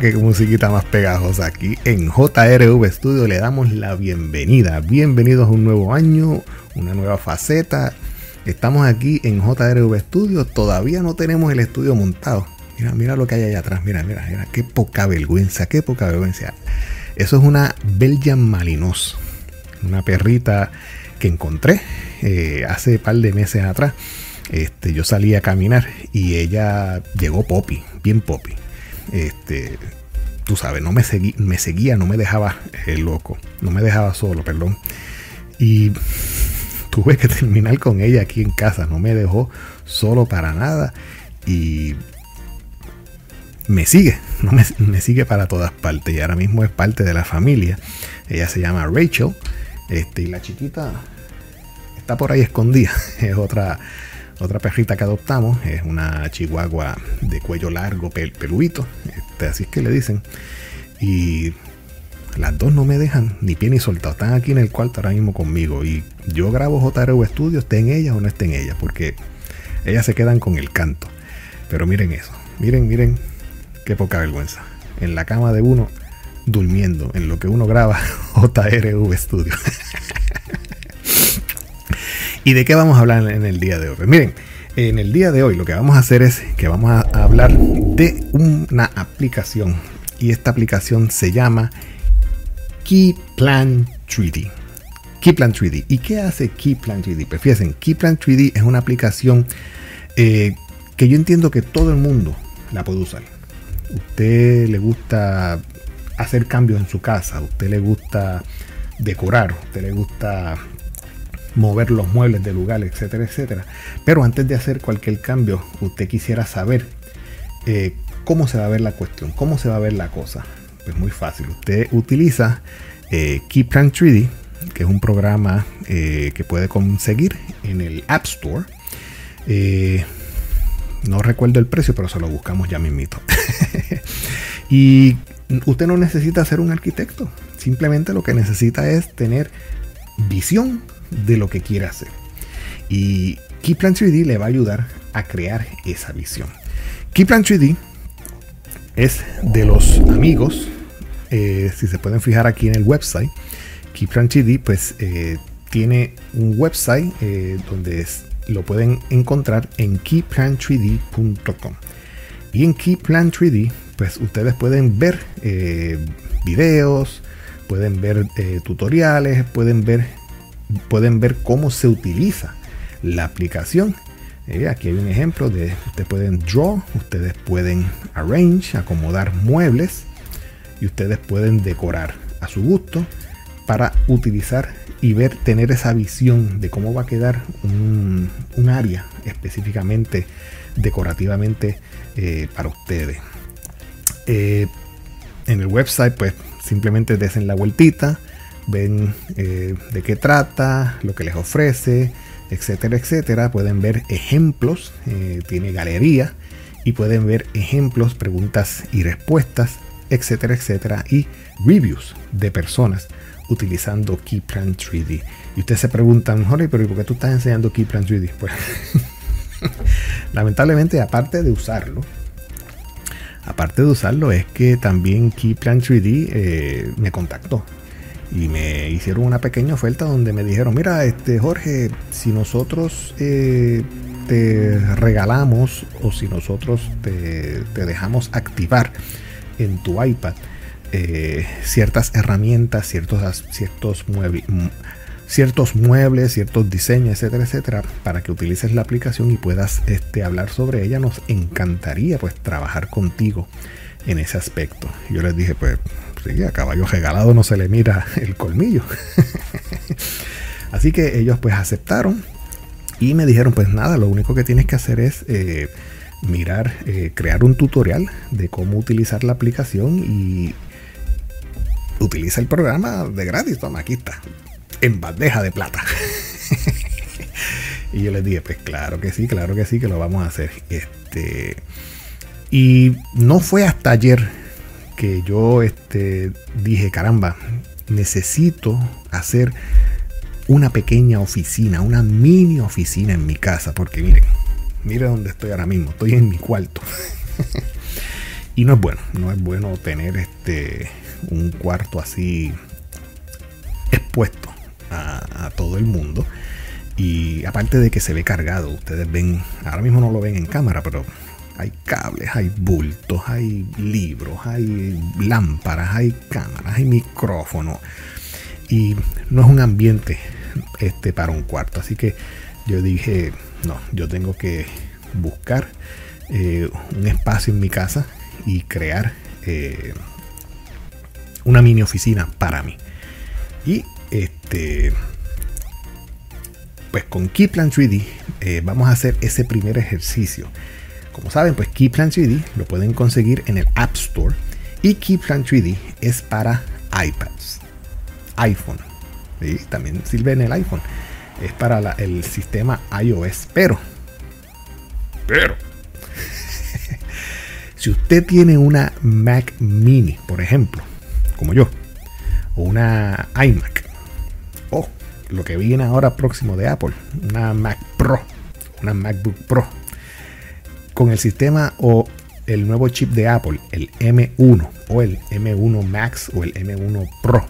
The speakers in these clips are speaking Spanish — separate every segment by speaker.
Speaker 1: Qué musiquita más pegajosa. Aquí en JRV Studio le damos la bienvenida. Bienvenidos a un nuevo año, una nueva faceta. Estamos aquí en JRV Studio. Todavía no tenemos el estudio montado. Mira, mira lo que hay allá atrás. Mira, mira, mira. Qué poca vergüenza, qué poca vergüenza. Eso es una Belgian Malinos. Una perrita que encontré eh, hace par de meses atrás. Este, yo salí a caminar y ella llegó Poppy, bien Poppy este, tú sabes, no me, seguí, me seguía, no me dejaba eh, loco, no me dejaba solo, perdón. Y tuve que terminar con ella aquí en casa, no me dejó solo para nada y me sigue, no me, sigue para todas partes y ahora mismo es parte de la familia. Ella se llama Rachel este, y la chiquita está por ahí escondida, es otra otra perrita que adoptamos es una chihuahua de cuello largo, pel peluito, este, así es que le dicen. Y las dos no me dejan ni pie ni soltado. Están aquí en el cuarto ahora mismo conmigo. Y yo grabo JRU Studio, esté en ella o no esté en ella, porque ellas se quedan con el canto. Pero miren eso, miren, miren, qué poca vergüenza. En la cama de uno, durmiendo, en lo que uno graba JRV Studio. ¿Y de qué vamos a hablar en el día de hoy? Miren, en el día de hoy lo que vamos a hacer es que vamos a hablar de una aplicación y esta aplicación se llama Keyplan 3D. Keyplan 3D. ¿Y qué hace Keyplan 3D? Pues fíjense, Keyplan 3D es una aplicación eh, que yo entiendo que todo el mundo la puede usar. Usted le gusta hacer cambios en su casa, usted le gusta decorar, usted le gusta mover los muebles del lugar, etcétera, etcétera. Pero antes de hacer cualquier cambio, usted quisiera saber eh, cómo se va a ver la cuestión, cómo se va a ver la cosa. Pues muy fácil. Usted utiliza eh, 3D, que es un programa eh, que puede conseguir en el App Store. Eh, no recuerdo el precio, pero se lo buscamos ya mismito. y usted no necesita ser un arquitecto. Simplemente lo que necesita es tener visión de lo que quiere hacer. Y Keyplan 3D le va a ayudar a crear esa visión. Keyplan 3D es de los amigos, eh, si se pueden fijar aquí en el website, Keyplan 3D pues eh, tiene un website eh, donde lo pueden encontrar en keyplan3d.com. Y en Keyplan 3D pues ustedes pueden ver videos, pueden ver tutoriales, pueden ver pueden ver cómo se utiliza la aplicación. Eh, aquí hay un ejemplo de ustedes pueden draw, ustedes pueden arrange, acomodar muebles y ustedes pueden decorar a su gusto para utilizar y ver, tener esa visión de cómo va a quedar un, área específicamente decorativamente eh, para ustedes. Eh, en el website, pues simplemente desen la vueltita, ven eh, de qué trata, lo que les ofrece, etcétera, etcétera. Pueden ver ejemplos, eh, tiene galería y pueden ver ejemplos, preguntas y respuestas, etcétera, etcétera. Y reviews de personas utilizando Keyplan 3D. Y ustedes se preguntan, Jorge, pero ¿por qué tú estás enseñando Keyplan 3D? Pues, lamentablemente, aparte de usarlo, aparte de usarlo, es que también Keyplan 3D eh, me contactó y me hicieron una pequeña oferta donde me dijeron, mira, este Jorge, si nosotros eh, te regalamos o si nosotros te, dejamos activar en tu iPad eh, ciertas herramientas, ciertos, ciertos muebles, ciertos muebles, ciertos diseños, etcétera, etcétera, para que utilices la aplicación y puedas este, hablar sobre ella, nos encantaría pues trabajar contigo en ese aspecto. Yo les dije, pues a caballo regalado no se le mira el colmillo. Así que ellos pues aceptaron y me dijeron, pues nada, lo único que tienes que hacer es eh, mirar, eh, crear un tutorial de cómo utilizar la aplicación y utiliza el programa de gratis. Toma, aquí está, en bandeja de plata. y yo les dije, pues claro que sí, claro que sí, que lo vamos a hacer. Este, y no fue hasta ayer que yo este, dije, caramba, necesito hacer una pequeña oficina, una mini oficina en mi casa, porque miren, miren dónde estoy ahora mismo, estoy en mi cuarto. Y no es bueno, no es bueno tener este un cuarto así expuesto a, todo el mundo. Y aparte de que se ve cargado, ustedes ven, ahora mismo no lo ven en cámara, pero hay cables, hay bultos, hay libros, hay lámparas, hay cámaras, hay micrófonos. Y no es un ambiente este, para un cuarto. Así que yo dije, no, yo tengo que buscar eh, un espacio en mi casa y crear eh, una mini oficina para mí. Y este, pues con Keyplan 3D eh, vamos a hacer ese primer ejercicio. Como saben, pues Keyplan 3D lo pueden conseguir en el App Store y Keyplan 3D es para iPads, iPhone. y También sirve en el iPhone. Es para el sistema iOS. Pero, pero, si usted tiene una Mac Mini, por ejemplo, como yo, o una iMac, o lo que viene ahora próximo de Apple, una Mac Pro, una MacBook Pro, con el sistema o el nuevo chip de Apple, el M1 o el M1 Max o el M1 Pro,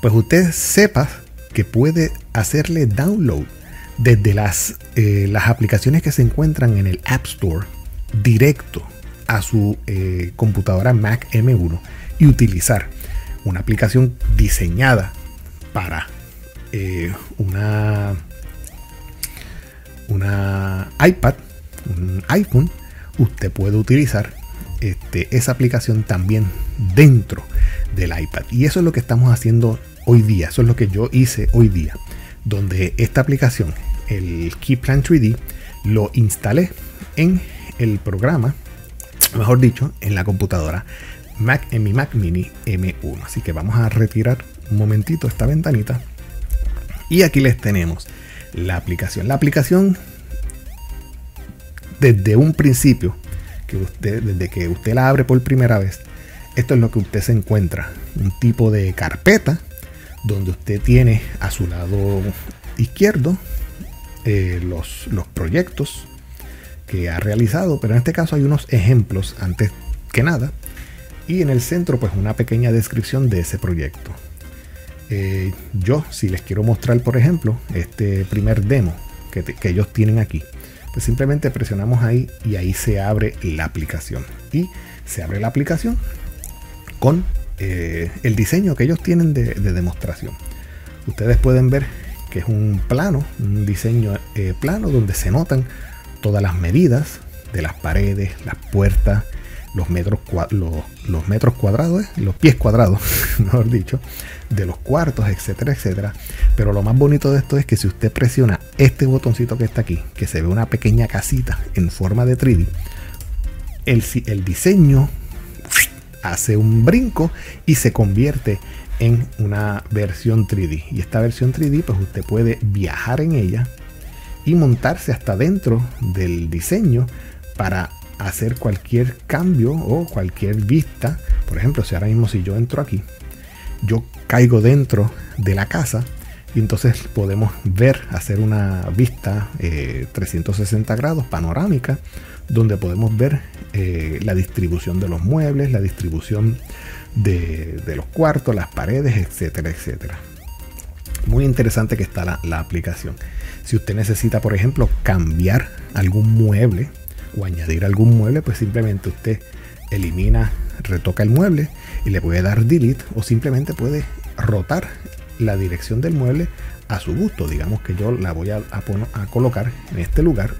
Speaker 1: pues usted sepa que puede hacerle download desde las, eh, las aplicaciones que se encuentran en el App Store directo a su eh, computadora Mac M1 y utilizar una aplicación diseñada para eh, una, una iPad, un iPhone, usted puede utilizar este, esa aplicación también dentro del iPad. Y eso es lo que estamos haciendo hoy día. Eso es lo que yo hice hoy día. Donde esta aplicación, el Keyplan 3D, lo instalé en el programa, mejor dicho, en la computadora Mac, en mi Mac Mini M1. Así que vamos a retirar un momentito esta ventanita. Y aquí les tenemos la aplicación. La aplicación desde un principio, que usted, desde que usted la abre por primera vez, esto es lo que usted se encuentra. Un tipo de carpeta donde usted tiene a su lado izquierdo eh, los, los proyectos que ha realizado, pero en este caso hay unos ejemplos antes que nada. Y en el centro, pues una pequeña descripción de ese proyecto. Eh, yo, si les quiero mostrar, por ejemplo, este primer demo que, ellos tienen aquí, pues simplemente presionamos ahí y ahí se abre la aplicación. Y se abre la aplicación con eh, el diseño que ellos tienen de, demostración. Ustedes pueden ver que es un plano, un diseño eh, plano donde se notan todas las medidas de las paredes, las puertas, los metros, los, metros cuadrados, eh, los pies cuadrados, mejor dicho, de los cuartos, etcétera, etcétera. Pero lo más bonito de esto es que si usted presiona este botoncito que está aquí, que se ve una pequeña casita en forma de 3D, el, el diseño hace un brinco y se convierte en una versión 3D. Y esta versión 3D, pues usted puede viajar en ella y montarse hasta dentro del diseño para hacer cualquier cambio o cualquier vista. Por ejemplo, si ahora mismo si yo entro aquí, yo caigo dentro de la casa y entonces podemos ver, hacer una vista 360 eh, grados panorámica, donde podemos ver eh, la distribución de los muebles, la distribución de, los cuartos, las paredes, etcétera, etcétera. Muy interesante que está la aplicación. Si usted necesita, por ejemplo, cambiar algún mueble o añadir algún mueble, pues simplemente usted elimina, retoca el mueble y le puede dar delete o simplemente puede rotar la dirección del mueble a su gusto. Digamos que yo la voy a, a, colocar en este lugar.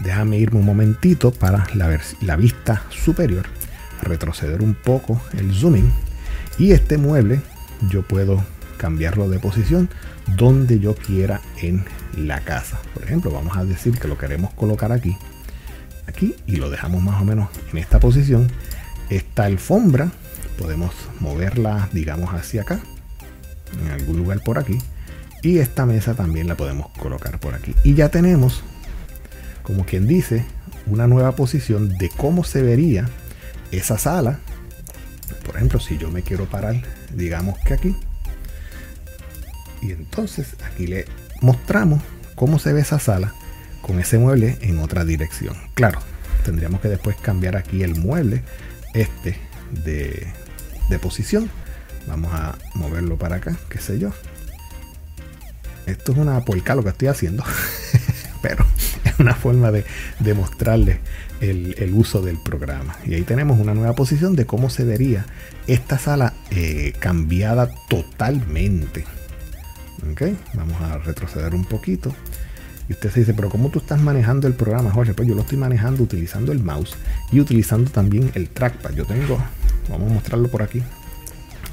Speaker 1: Déjame irme un momentito para la, la vista superior, retroceder un poco el zooming y este mueble yo puedo cambiarlo de posición donde yo quiera en la casa. Por ejemplo, vamos a decir que lo queremos colocar aquí, y lo dejamos más o menos en esta posición. Esta alfombra podemos moverla, digamos, hacia acá, en algún lugar por aquí. Y esta mesa también la podemos colocar por aquí. Y ya tenemos, como quien dice, una nueva posición de cómo se vería esa sala. Por ejemplo, si yo me quiero parar, digamos que aquí, y entonces aquí le mostramos cómo se ve esa sala con ese mueble en otra dirección. Claro, tendríamos que después cambiar aquí el mueble este de, de posición. Vamos a moverlo para acá, qué sé yo. Esto es una polca lo que estoy haciendo, pero es una forma de, demostrarle el, uso del programa. Y ahí tenemos una nueva posición de cómo se vería esta sala eh, cambiada totalmente. Ok, vamos a retroceder un poquito. Y usted se dice, pero ¿cómo tú estás manejando el programa, Jorge? Pues yo lo estoy manejando utilizando el mouse y utilizando también el trackpad. Yo tengo, vamos a mostrarlo por aquí,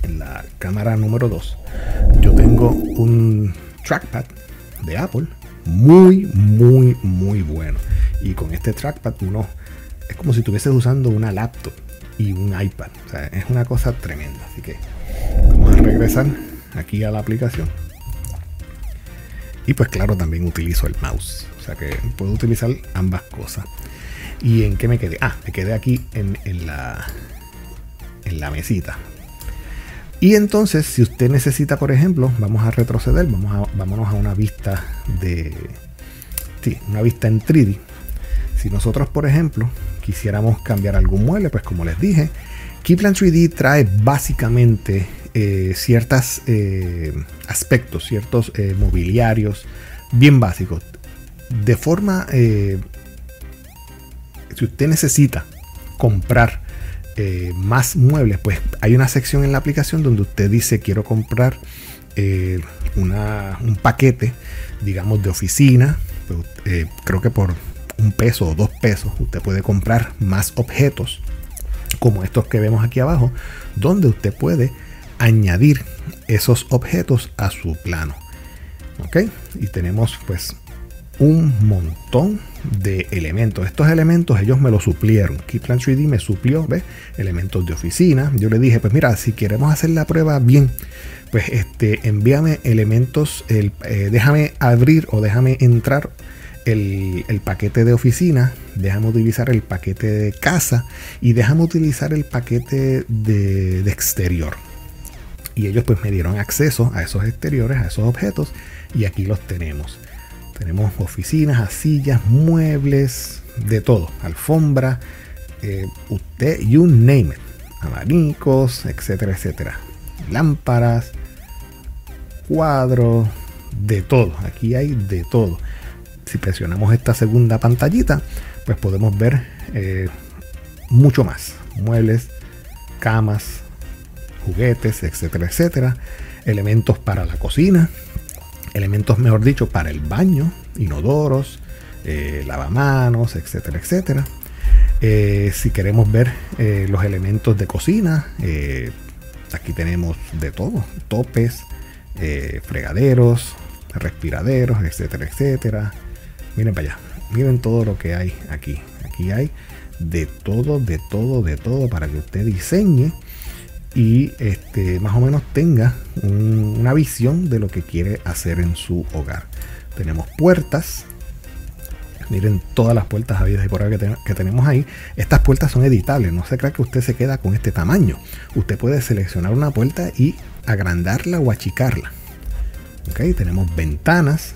Speaker 1: en la cámara número 2. Yo tengo un trackpad de Apple muy, muy, muy bueno. Y con este trackpad uno es como si estuvieses usando una laptop y un iPad. O sea, es una cosa tremenda. Así que vamos a regresar aquí a la aplicación. Y pues claro, también utilizo el mouse. O sea que puedo utilizar ambas cosas. ¿Y en qué me quedé? Ah, me quedé aquí en, en la, en la mesita. Y entonces, si usted necesita, por ejemplo, vamos a retroceder, vamos a, vámonos a una vista de. Sí, una vista en 3D. Si nosotros, por ejemplo, quisiéramos cambiar algún mueble, pues como les dije, Keyplan 3D trae básicamente eh, ciertos eh, aspectos, ciertos eh, mobiliarios bien básicos. De forma, si usted necesita comprar eh, más muebles, pues hay una sección en la aplicación donde usted dice quiero comprar eh, un paquete, digamos, de oficina. Pues, eh, creo que por un peso o dos pesos usted puede comprar más objetos como estos que vemos aquí abajo, donde usted puede añadir esos objetos a su plano. ¿Ok? Y tenemos pues un montón de elementos. Estos elementos ellos me los suplieron. Keyplan 3D me suplió, ¿ves? Elementos de oficina. Yo le dije, pues mira, si queremos hacer la prueba bien, pues este, envíame elementos, el, eh, déjame abrir o déjame entrar el, paquete de oficina, déjame utilizar el paquete de casa y déjame utilizar el paquete de exterior. Y ellos pues me dieron acceso a esos exteriores, a esos objetos y aquí los tenemos. Tenemos oficinas, sillas, muebles, de todo, alfombra, eh, usted, you name it, abanicos, etcétera, etcétera, lámparas, cuadros, de todo. Aquí hay de todo. Si presionamos esta segunda pantallita, pues podemos ver eh, mucho más. Muebles, camas, juguetes, etcétera, etcétera. Elementos para la cocina, elementos, mejor dicho, para el baño, inodoros, eh, lavamanos, etcétera, etcétera. Eh, si queremos ver eh, los elementos de cocina, aquí tenemos de todo, topes, fregaderos, respiraderos, etcétera, etcétera. Miren para allá, miren todo lo que hay aquí. Aquí hay de todo, de todo, de todo para que usted diseñe y este, más o menos tenga una visión de lo que quiere hacer en su hogar. Tenemos puertas. Miren todas las puertas habidas y por ahí que, tenemos ahí. Estas puertas son editables. No se crea que usted se queda con este tamaño. Usted puede seleccionar una puerta y agrandarla o achicarla. Tenemos ventanas.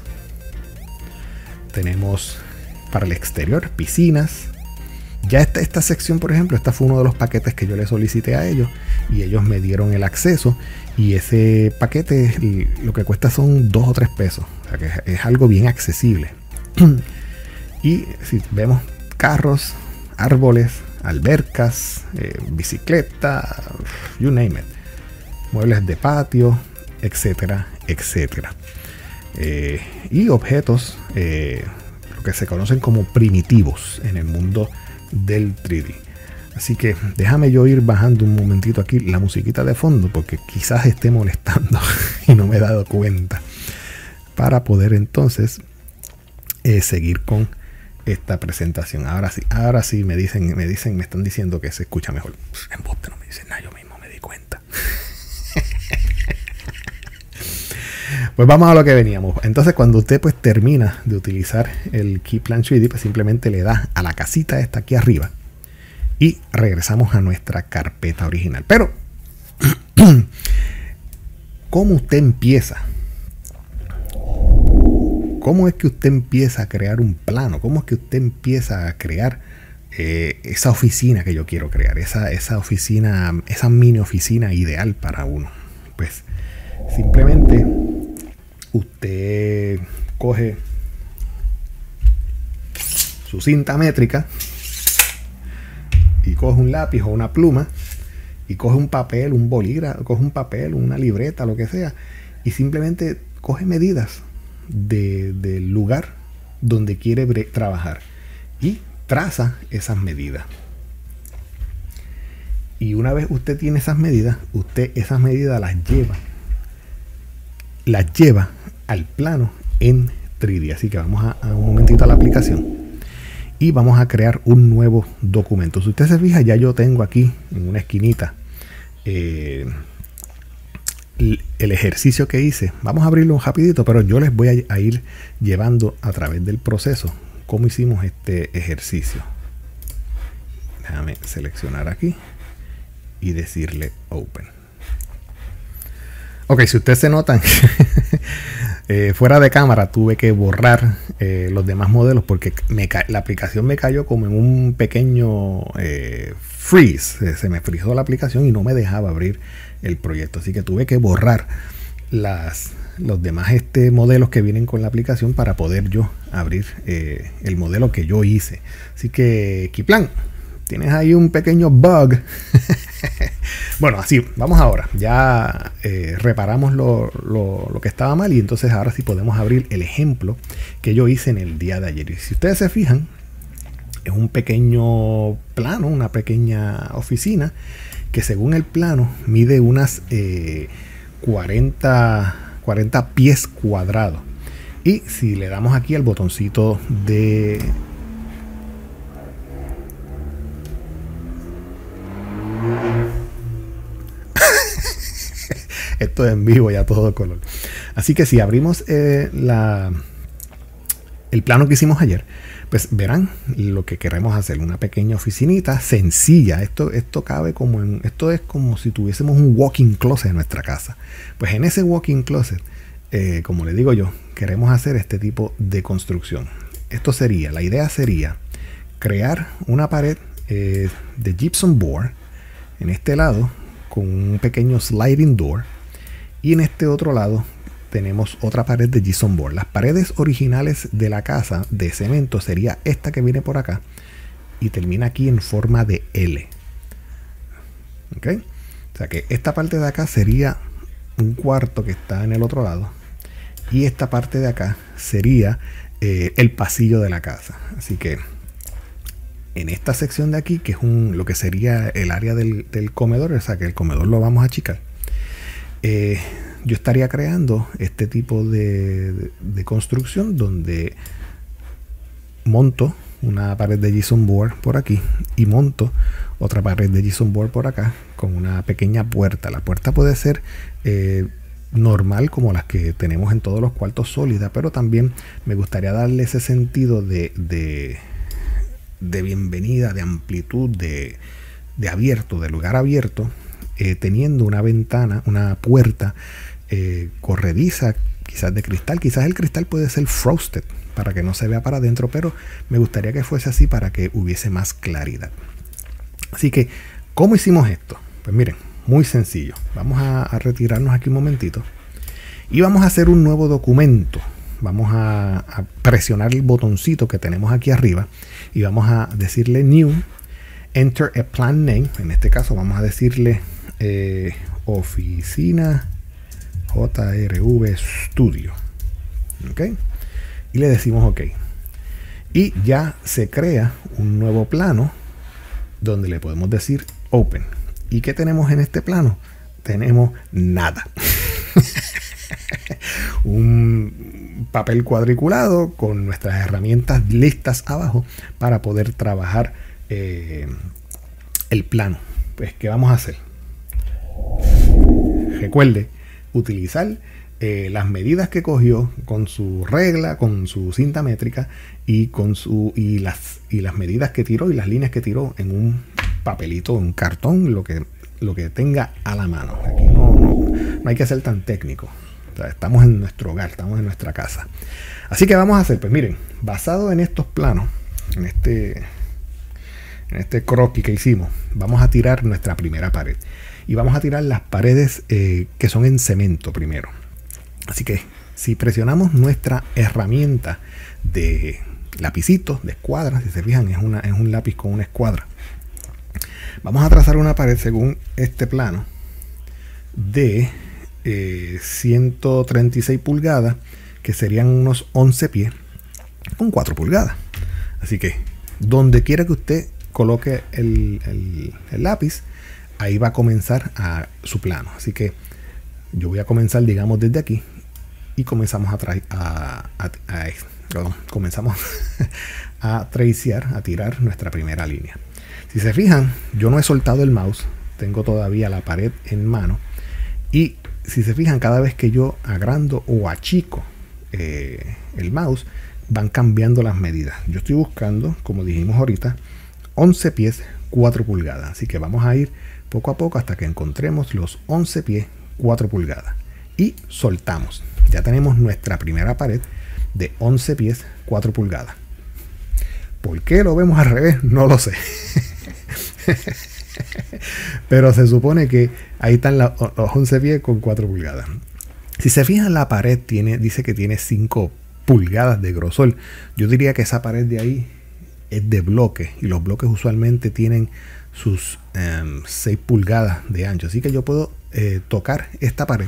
Speaker 1: Tenemos para el exterior piscinas. Ya esta, esta sección, por ejemplo, esta fue uno de los paquetes que yo le solicité a ellos y ellos me dieron el acceso y ese paquete lo que cuesta son dos o tres pesos, o sea que es, algo bien accesible. y si vemos carros, árboles, albercas, eh, bicicleta, you name it, muebles de patio, etcétera, etcétera. Eh, y objetos, eh, lo que se conocen como primitivos en el mundo del 3D. Así que déjame yo ir bajando un momentito aquí la musiquita de fondo porque quizás esté molestando y no me he dado cuenta. Para poder entonces eh, seguir con esta presentación. Ahora sí, ahora sí me dicen, me dicen, me están diciendo que se escucha mejor. En no me dicen nada, yo me di cuenta. Pues vamos a lo que veníamos. Entonces, cuando usted pues termina de utilizar el Keyplan 3D, pues simplemente le da a la casita esta aquí arriba y regresamos a nuestra carpeta original. Pero, ¿cómo usted empieza? ¿Cómo es que usted empieza a crear un plano? ¿Cómo es que usted empieza a crear eh, esa oficina que yo quiero crear, esa, esa oficina, esa mini oficina ideal para uno. Pues simplemente usted coge su cinta métrica y coge un lápiz o una pluma y coge un papel, un bolígrafo, coge un papel, una libreta, lo que sea, y simplemente coge medidas del lugar donde quiere trabajar y traza esas medidas. Y una vez usted tiene esas medidas, usted esas medidas las lleva, las lleva al plano en 3D. Así que vamos a, un momentito a la aplicación y vamos a crear un nuevo documento. Si usted se fija, ya yo tengo aquí en una esquinita eh, el ejercicio que hice. Vamos a abrirlo rapidito, pero yo les voy a, ir llevando a través del proceso cómo hicimos este ejercicio. Déjame seleccionar aquí y decirle open. Ok, si ustedes se notan, eh, fuera de cámara tuve que borrar eh, los demás modelos porque la aplicación me cayó como en un pequeño eh, freeze. Se me frizó la aplicación y no me dejaba abrir el proyecto. Así que tuve que borrar las, los demás este, modelos que vienen con la aplicación para poder yo abrir el modelo que yo hice. Así que, Kiplan, tienes ahí un pequeño bug. bueno, así, vamos ahora. Ya eh, reparamos lo, lo, que estaba mal y entonces ahora sí podemos abrir el ejemplo que yo hice en el día de ayer. Y si ustedes se fijan, es un pequeño plano, una pequeña oficina que según el plano mide unas 40, eh, 40 pies cuadrados. Y si le damos aquí al botoncito de... En vivo ya todo color. Así que si abrimos eh, la, el plano que hicimos ayer, pues verán lo que queremos hacer, una pequeña oficinita sencilla. Esto, esto cabe como en, esto es como si tuviésemos un walking closet en nuestra casa. Pues en ese walking closet, eh, como le digo yo, queremos hacer este tipo de construcción. Esto sería, la idea sería crear una pared eh, de gypsum board en este lado con un pequeño sliding door y en este otro lado tenemos otra pared de Gypsum board. Las paredes originales de la casa de cemento sería esta que viene por acá y termina aquí en forma de L. ¿Ok? O sea que esta parte de acá sería un cuarto que está en el otro lado y esta parte de acá sería eh, el pasillo de la casa. Así que en esta sección de aquí, que es un, lo que sería el área del, comedor, o sea que el comedor lo vamos a achicar. Eh, yo estaría creando este tipo de, construcción donde monto una pared de JSON board por aquí y monto otra pared de JSON board por acá con una pequeña puerta. La puerta puede ser eh, normal como las que tenemos en todos los cuartos sólida, pero también me gustaría darle ese sentido de, de, bienvenida, de amplitud, de, de abierto, de lugar abierto, eh, teniendo una ventana, una puerta eh, corrediza, quizás de cristal, quizás el cristal puede ser frosted para que no se vea para adentro, pero me gustaría que fuese así para que hubiese más claridad. Así que, ¿cómo hicimos esto? Pues miren, muy sencillo. Vamos a, retirarnos aquí un momentito y vamos a hacer un nuevo documento. Vamos a, presionar el botoncito que tenemos aquí arriba y vamos a decirle New, Enter a Plan Name. En este caso vamos a decirle eh, Oficina JRV Studio. ¿Ok? Y le decimos OK. Y ya se crea un nuevo plano donde le podemos decir Open. ¿Y qué tenemos en este plano? Tenemos nada. un papel cuadriculado con nuestras herramientas listas abajo para poder trabajar eh, el plano. Pues, ¿qué vamos a hacer? Recuerde utilizar eh, las medidas que cogió con su regla, con su cinta métrica y con su y las y las medidas que tiró y las líneas que tiró en un papelito, un cartón, lo que lo que tenga a la mano. No, hay que ser tan técnico. estamos en nuestro hogar, estamos en nuestra casa. Así que vamos a hacer, pues miren, basado en estos planos, en este en este croquis que hicimos, vamos a tirar nuestra primera pared. Y vamos a tirar las paredes eh, que son en cemento primero. Así que si presionamos nuestra herramienta de lapicito, de escuadra, si se fijan, es, un lápiz con una escuadra. Vamos a trazar una pared según este plano de 136 eh, pulgadas, que serían unos 11 pies, con 4 pulgadas. Así que donde quiera que usted coloque el, lápiz, ahí va a comenzar a su plano. Así que yo voy a comenzar, digamos, desde aquí y comenzamos a, traer a, comenzamos a tracear, a tirar nuestra primera línea. Si se fijan, yo no he soltado el mouse, tengo todavía la pared en mano y si se fijan, cada vez que yo agrando o achico eh, el mouse, van cambiando las medidas. Yo estoy buscando, como dijimos ahorita, 11 pies 4 pulgadas. Así que vamos a ir poco a poco hasta que encontremos los 11 pies 4 pulgadas. Y soltamos. Ya tenemos nuestra primera pared de 11 pies 4 pulgadas. ¿Por qué lo vemos al revés? No lo sé. Pero se supone que ahí están los 11 pies con 4 pulgadas. Si se fijan, la pared tiene, dice que tiene 5 pulgadas de grosor. Yo diría que esa pared de ahí es de bloque y los bloques usualmente tienen sus 6 em, pulgadas de ancho. Así que yo puedo eh, tocar esta pared.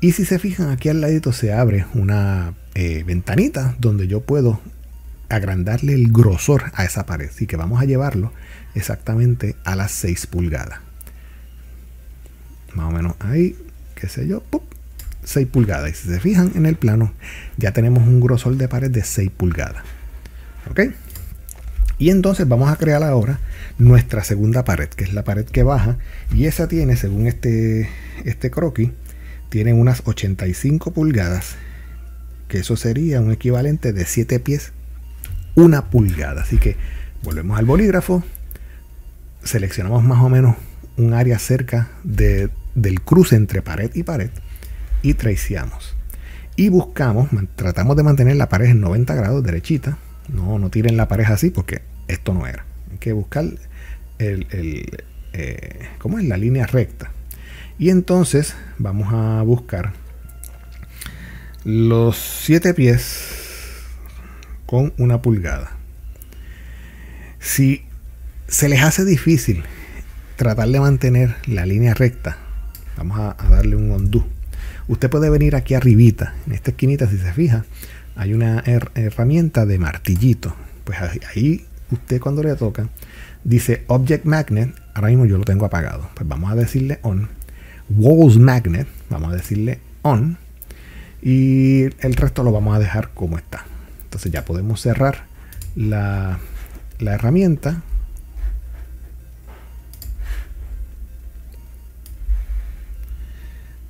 Speaker 1: Y si se fijan, aquí al ladito se abre una eh, ventanita donde yo puedo agrandarle el grosor a esa pared. Así que vamos a llevarlo exactamente a las 6 pulgadas. Más o menos ahí, qué sé yo, 6 pulgadas. Y si se fijan en el plano, ya tenemos un grosor de pared de 6 pulgadas. ¿Ok? Y entonces vamos a crear ahora nuestra segunda pared, que es la pared que baja. Y esa tiene, según este, este croquis, tiene unas 85 pulgadas. Que eso sería un equivalente de 7 pies, una pulgada. Así que volvemos al bolígrafo, seleccionamos más o menos un área cerca de, del cruce entre pared y pared y traceamos. Y buscamos, tratamos de mantener la pared en 90 grados derechita. No, no tiren la pared así porque esto no era. Hay que buscar el, el eh, ¿cómo es? la línea recta. Y entonces vamos a buscar los 7 pies con una pulgada. Si se les hace difícil tratar de mantener la línea recta, vamos a, darle un undo. Usted puede venir aquí arribita, en esta esquinita, si se fija, hay una herramienta de martillito. Pues ahí usted cuando le toca, dice Object Magnet, ahora mismo yo lo tengo apagado. Pues vamos a decirle On. Walls Magnet, vamos a decirle On. Y el resto lo vamos a dejar como está. Entonces ya podemos cerrar la, la herramienta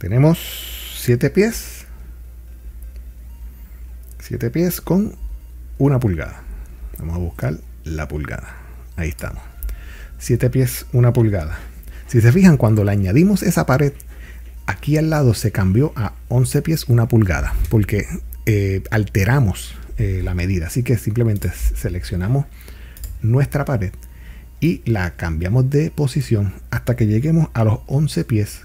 Speaker 1: Tenemos 7 pies. 7 pies con una pulgada. Vamos a buscar la pulgada. Ahí estamos. 7 pies, una pulgada. Si se fijan, cuando le añadimos esa pared, aquí al lado se cambió a 11 pies, una pulgada, porque eh, alteramos eh, la medida. Así que simplemente seleccionamos nuestra pared y la cambiamos de posición hasta que lleguemos a los 11 pies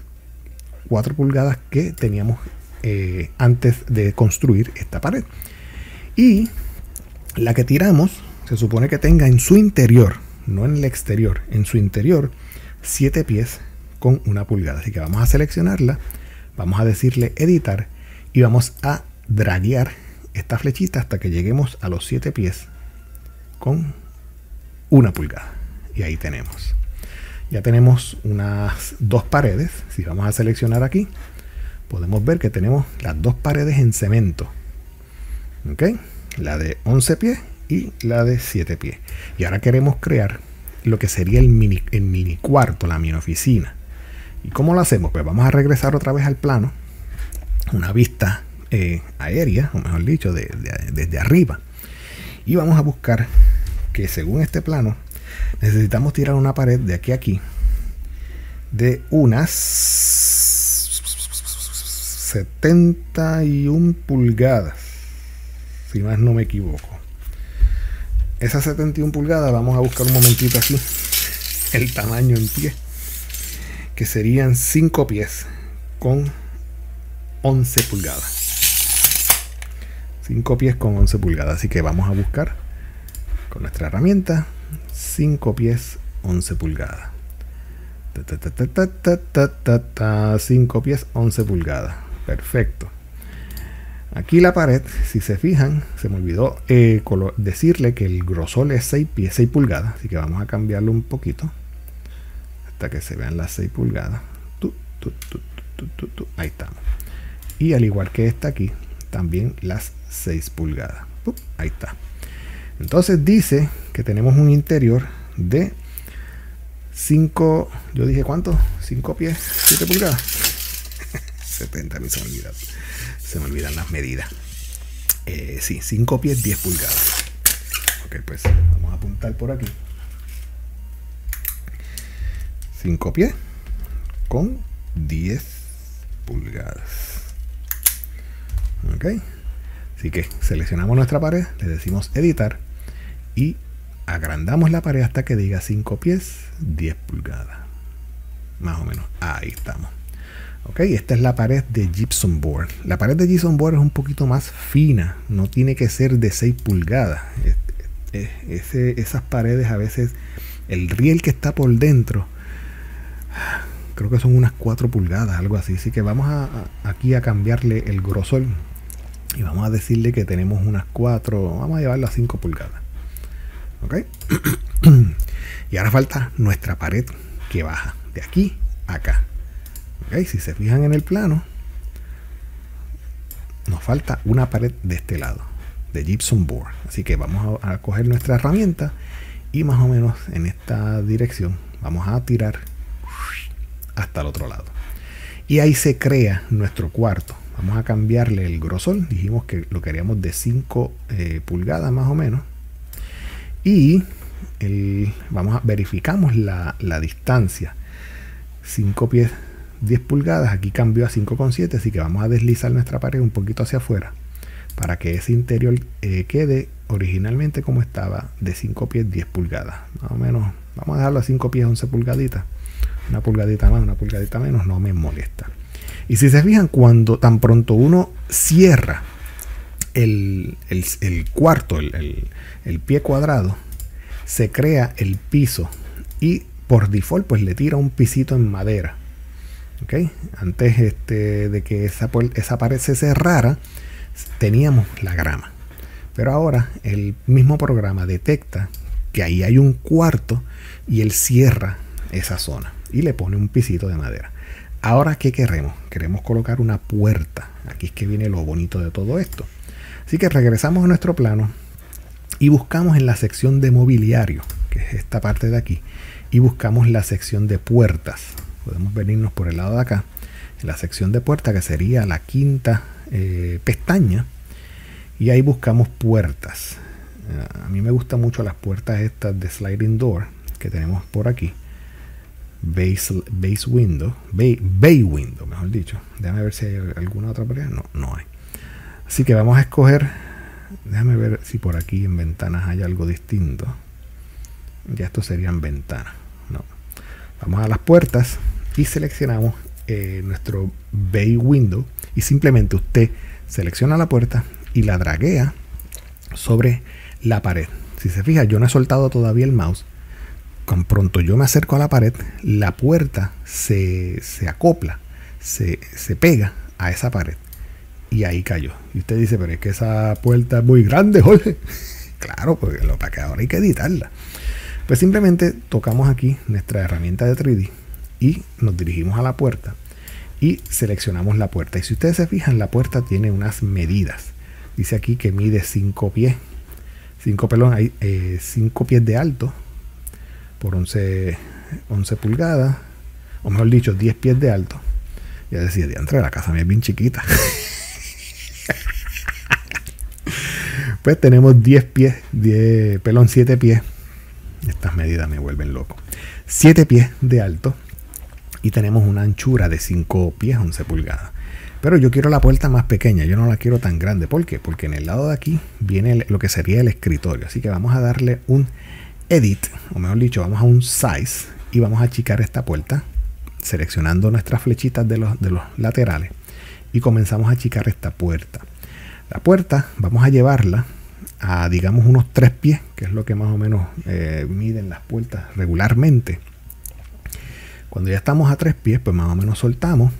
Speaker 1: 4 pulgadas que teníamos eh, antes de construir esta pared. Y la que tiramos se supone que tenga en su interior, no en el exterior, en su interior, 7 pies con una pulgada. Así que vamos a seleccionarla, vamos a decirle editar y vamos a draguear esta flechita hasta que lleguemos a los 7 pies con una pulgada. Y ahí tenemos ya tenemos unas dos paredes. Si vamos a seleccionar aquí, podemos ver que tenemos las dos paredes en cemento. ¿Ok? La de 11 pies y la de 7 pies. Y ahora queremos crear lo que sería el mini, el mini cuarto, la mini oficina. ¿Y cómo lo hacemos? Pues vamos a regresar otra vez al plano. Una vista eh, aérea, o mejor dicho, desde arriba. Y vamos a buscar que según este plano necesitamos tirar una pared de aquí a aquí de unas 71 pulgadas, si más no me equivoco. Esa 71 pulgadas, vamos a buscar un momentito aquí el tamaño en pie, que serían 5 pies con 11 pulgadas. 5 pies con 11 pulgadas. Así que vamos a buscar con nuestra herramienta 5 pies 11 pulgadas. 5 pies 11 pulgadas. Perfecto. Aquí la pared, si se fijan, se me olvidó eh, decirle que el grosor es 6 pies, 6 pulgadas. Así que vamos a cambiarlo un poquito hasta que se vean las 6 pulgadas. Ahí estamos. Y al igual que esta aquí, también las 6 pulgadas. ahí está. Entonces dice que tenemos un interior de 5, yo dije cuánto, 5 pies, 7 pulgadas. 70 me se me olvidan. Se me olvidan las medidas. Eh, sí, 5 pies, 10 pulgadas. Ok, pues vamos a apuntar por aquí. 5 pies con 10 pulgadas. Ok. Así que seleccionamos nuestra pared, le decimos editar y agrandamos la pared hasta que diga 5 pies, 10 pulgadas. Más o menos. Ahí estamos. Ok, esta es la pared de gypsum board. La pared de gypsum board es un poquito más fina, no tiene que ser de 6 pulgadas. esas paredes a veces, el riel que está por dentro, creo que son unas 4 pulgadas, algo así. Así que vamos a, aquí a cambiarle el grosor y vamos a decirle que tenemos unas 4, vamos a llevarlo a 5 pulgadas. ¿Ok? y ahora falta nuestra pared que baja de aquí a acá. ¿Ok? Si se fijan en el plano, nos falta una pared de este lado, de gypsum board. Así que vamos a, coger nuestra herramienta y más o menos en esta dirección vamos a tirar hasta el otro lado. Y ahí se crea nuestro cuarto. Vamos a cambiarle el grosor. Dijimos que lo queríamos de 5 eh, pulgadas más o menos. Y el, vamos a verificamos la, distancia. 5 pies 10 pulgadas. Aquí cambió a 5,7. Así que vamos a deslizar nuestra pared un poquito hacia afuera. Para que ese interior eh, quede originalmente como estaba de 5 pies 10 pulgadas. Más o menos. Vamos a dejarlo a 5 pies 11 pulgaditas. Una pulgadita más, una pulgadita menos. No me molesta. Y si se fijan, cuando tan pronto uno cierra el, cuarto, el, pie cuadrado, se crea el piso y por default pues le tira un pisito en madera. Antes este, de que esa, esa pared se cerrara, teníamos la grama. Pero ahora el mismo programa detecta que ahí hay un cuarto y él cierra esa zona y le pone un pisito de madera. Ahora, ¿qué queremos? Queremos colocar una puerta. Aquí es que viene lo bonito de todo esto. Así que regresamos a nuestro plano y buscamos en la sección de mobiliario, que es esta parte de aquí, y buscamos la sección de puertas. Podemos venirnos por el lado de acá, en la sección de puertas, que sería la quinta eh, pestaña, y ahí buscamos puertas. Eh, a mí me gustan mucho las puertas estas de sliding door que tenemos por aquí base, base window, bay, window, mejor dicho. Déjame ver si hay alguna otra pared. No, no hay. Así que vamos a escoger. Déjame ver si por aquí en ventanas hay algo distinto. Ya esto serían ventanas. No. Vamos a las puertas y seleccionamos eh, nuestro bay window. Y simplemente usted selecciona la puerta y la draguea sobre la pared. Si se fija, yo no he soltado todavía el mouse tan pronto yo me acerco a la pared, la puerta se, acopla, se, pega a esa pared. Y ahí cayó. Y usted dice, pero es que esa puerta es muy grande, Jorge. claro, porque lo para que ahora hay que editarla. Pues simplemente tocamos aquí nuestra herramienta de 3D y nos dirigimos a la puerta y seleccionamos la puerta. Y si ustedes se fijan, la puerta tiene unas medidas. Dice aquí que mide 5 pies. 5 pelón, hay 5 pies de alto, por 11, 11 pulgadas, o mejor dicho, 10 pies de alto. Ya decía, de la casa mía es bien chiquita. pues tenemos 10 pies, 10, pelón 7 pies. Estas medidas me vuelven loco. 7 pies de alto y tenemos una anchura de 5 pies, 11 pulgadas. Pero yo quiero la puerta más pequeña, yo no la quiero tan grande. ¿Por qué? Porque en el lado de aquí viene lo que sería el escritorio. Así que vamos a darle un edit, o mejor dicho, vamos a un size y vamos a achicar esta puerta seleccionando nuestras flechitas de los, de los laterales y comenzamos a achicar esta puerta. La puerta vamos a llevarla a digamos unos tres pies, que es lo que más o menos eh, miden las puertas regularmente. Cuando ya estamos a tres pies, pues más o menos soltamos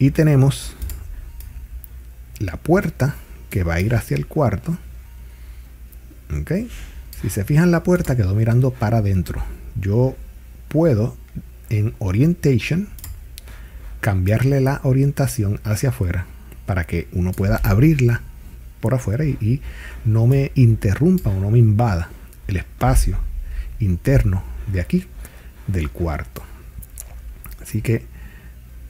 Speaker 1: y tenemos la puerta que va a ir hacia el cuarto. ¿Ok? Si se fijan la puerta quedó mirando para adentro. Yo puedo en Orientation cambiarle la orientación hacia afuera para que uno pueda abrirla por afuera y, no me interrumpa o no me invada el espacio interno de aquí del cuarto. Así que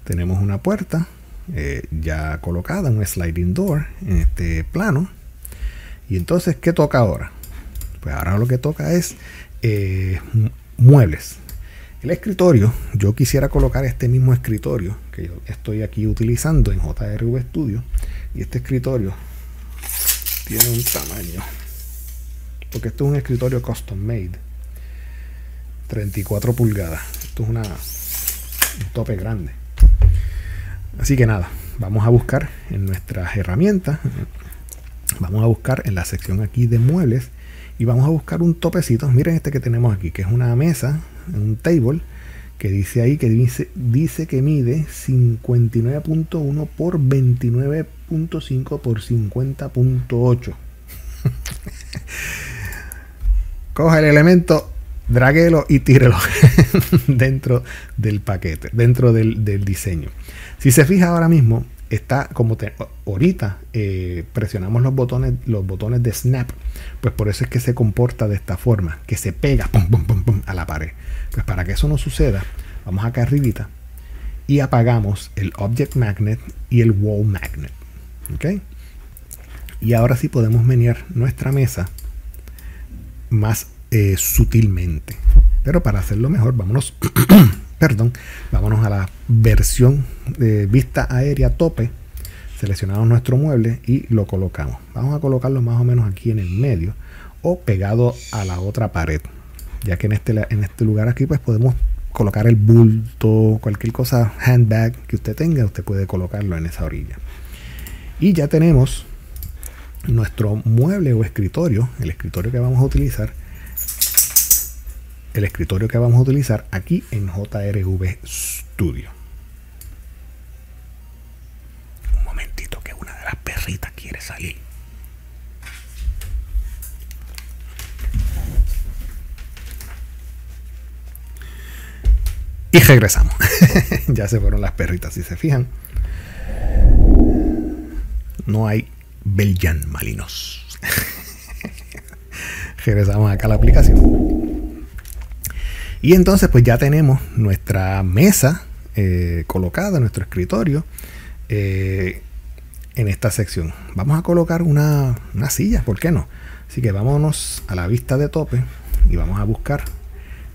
Speaker 1: tenemos una puerta eh, ya colocada, un sliding door en este plano. Y entonces, ¿qué toca ahora? Pues ahora lo que toca es eh, muebles. El escritorio, yo quisiera colocar este mismo escritorio que yo estoy aquí utilizando en JRV Studio. Y este escritorio tiene un tamaño. Porque esto es un escritorio custom made. 34 pulgadas. Esto es una, un tope grande. Así que nada, vamos a buscar en nuestras herramientas. Vamos a buscar en la sección aquí de muebles. Y vamos a buscar un topecito. Miren este que tenemos aquí, que es una mesa un table que dice ahí que dice, dice que mide 59.1 por 29.5 por 50.8. Coja el elemento, draguelo y tírelo dentro del paquete, dentro del, diseño. Si se fija ahora mismo, está como ahorita eh, presionamos los botones, los botones de snap, pues por eso es que se comporta de esta forma, que se pega a la pared. Pues para que eso no suceda, vamos acá arribita y apagamos el object magnet y el wall magnet. ¿ok? Y ahora sí podemos menear nuestra mesa más eh, sutilmente. Pero para hacerlo mejor, vámonos perdón, vámonos a la versión de vista aérea tope. Seleccionamos nuestro mueble y lo colocamos. Vamos a colocarlo más o menos aquí en el medio o pegado a la otra pared. Ya que en este, en este lugar aquí pues podemos colocar el bulto, cualquier cosa, handbag que usted tenga, usted puede colocarlo en esa orilla. Y ya tenemos nuestro mueble o escritorio, el escritorio que vamos a utilizar el escritorio que vamos a utilizar aquí en JRV Studio. Un momentito que una de las perritas quiere salir. Y regresamos. ya se fueron las perritas, si se fijan. No hay Belgian Malinos. regresamos acá a la aplicación. Y entonces pues ya tenemos nuestra mesa eh, colocada, nuestro escritorio eh, en esta sección. Vamos a colocar una, una silla, ¿por qué no? Así que vámonos a la vista de tope y vamos a buscar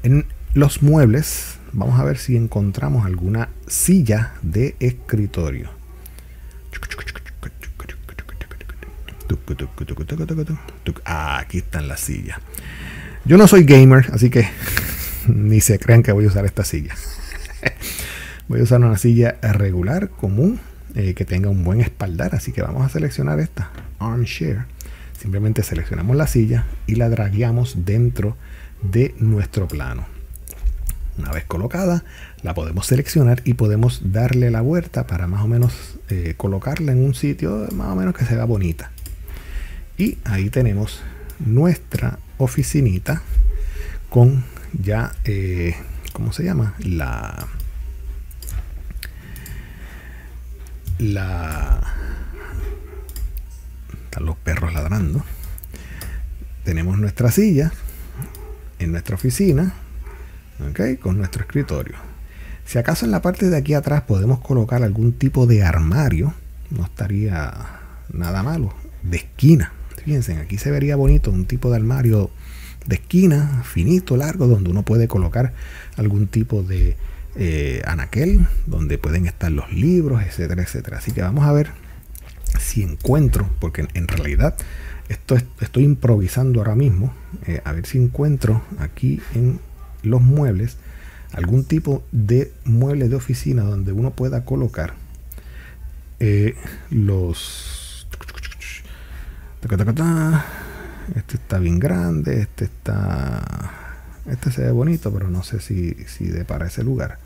Speaker 1: en los muebles. Vamos a ver si encontramos alguna silla de escritorio. Aquí están las sillas. Yo no soy gamer, así que ni se crean que voy a usar esta silla. voy a usar una silla regular, común, eh, que tenga un buen espaldar. Así que vamos a seleccionar esta, Armchair. Simplemente seleccionamos la silla y la dragueamos dentro de nuestro plano. Una vez colocada, la podemos seleccionar y podemos darle la vuelta para más o menos eh, colocarla en un sitio más o menos que se vea bonita. Y ahí tenemos nuestra oficinita con ya, eh, ¿cómo se llama? La... La... Están los perros ladrando. Tenemos nuestra silla en nuestra oficina, ¿ok? Con nuestro escritorio. Si acaso en la parte de aquí atrás podemos colocar algún tipo de armario, no estaría nada malo. De esquina. Fíjense, aquí se vería bonito un tipo de armario de esquina, finito, largo, donde uno puede colocar algún tipo de eh, anaquel, donde pueden estar los libros, etcétera, etcétera. Así que vamos a ver si encuentro, porque en, realidad esto estoy improvisando ahora mismo, eh, a ver si encuentro aquí en los muebles algún tipo de mueble de oficina donde uno pueda colocar eh, los este está bien grande este está este se ve bonito pero no sé si, si de para ese lugar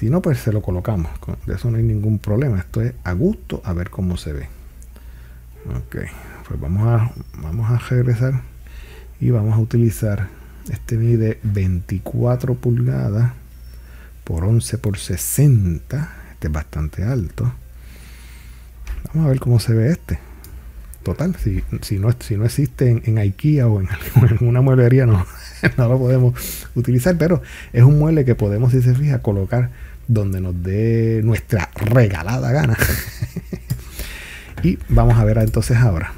Speaker 1: si no, pues se lo colocamos. De eso no hay ningún problema. Esto es a gusto a ver cómo se ve. Ok, pues vamos a, vamos a regresar y vamos a utilizar este mide 24 pulgadas por 11 por 60. Este es bastante alto. Vamos a ver cómo se ve este. Total, si, si, no, si no existe en, IKEA o en, en, una mueblería, no, no lo podemos utilizar, pero es un mueble que podemos, si se fija, colocar donde nos dé nuestra regalada gana. y vamos a ver entonces ahora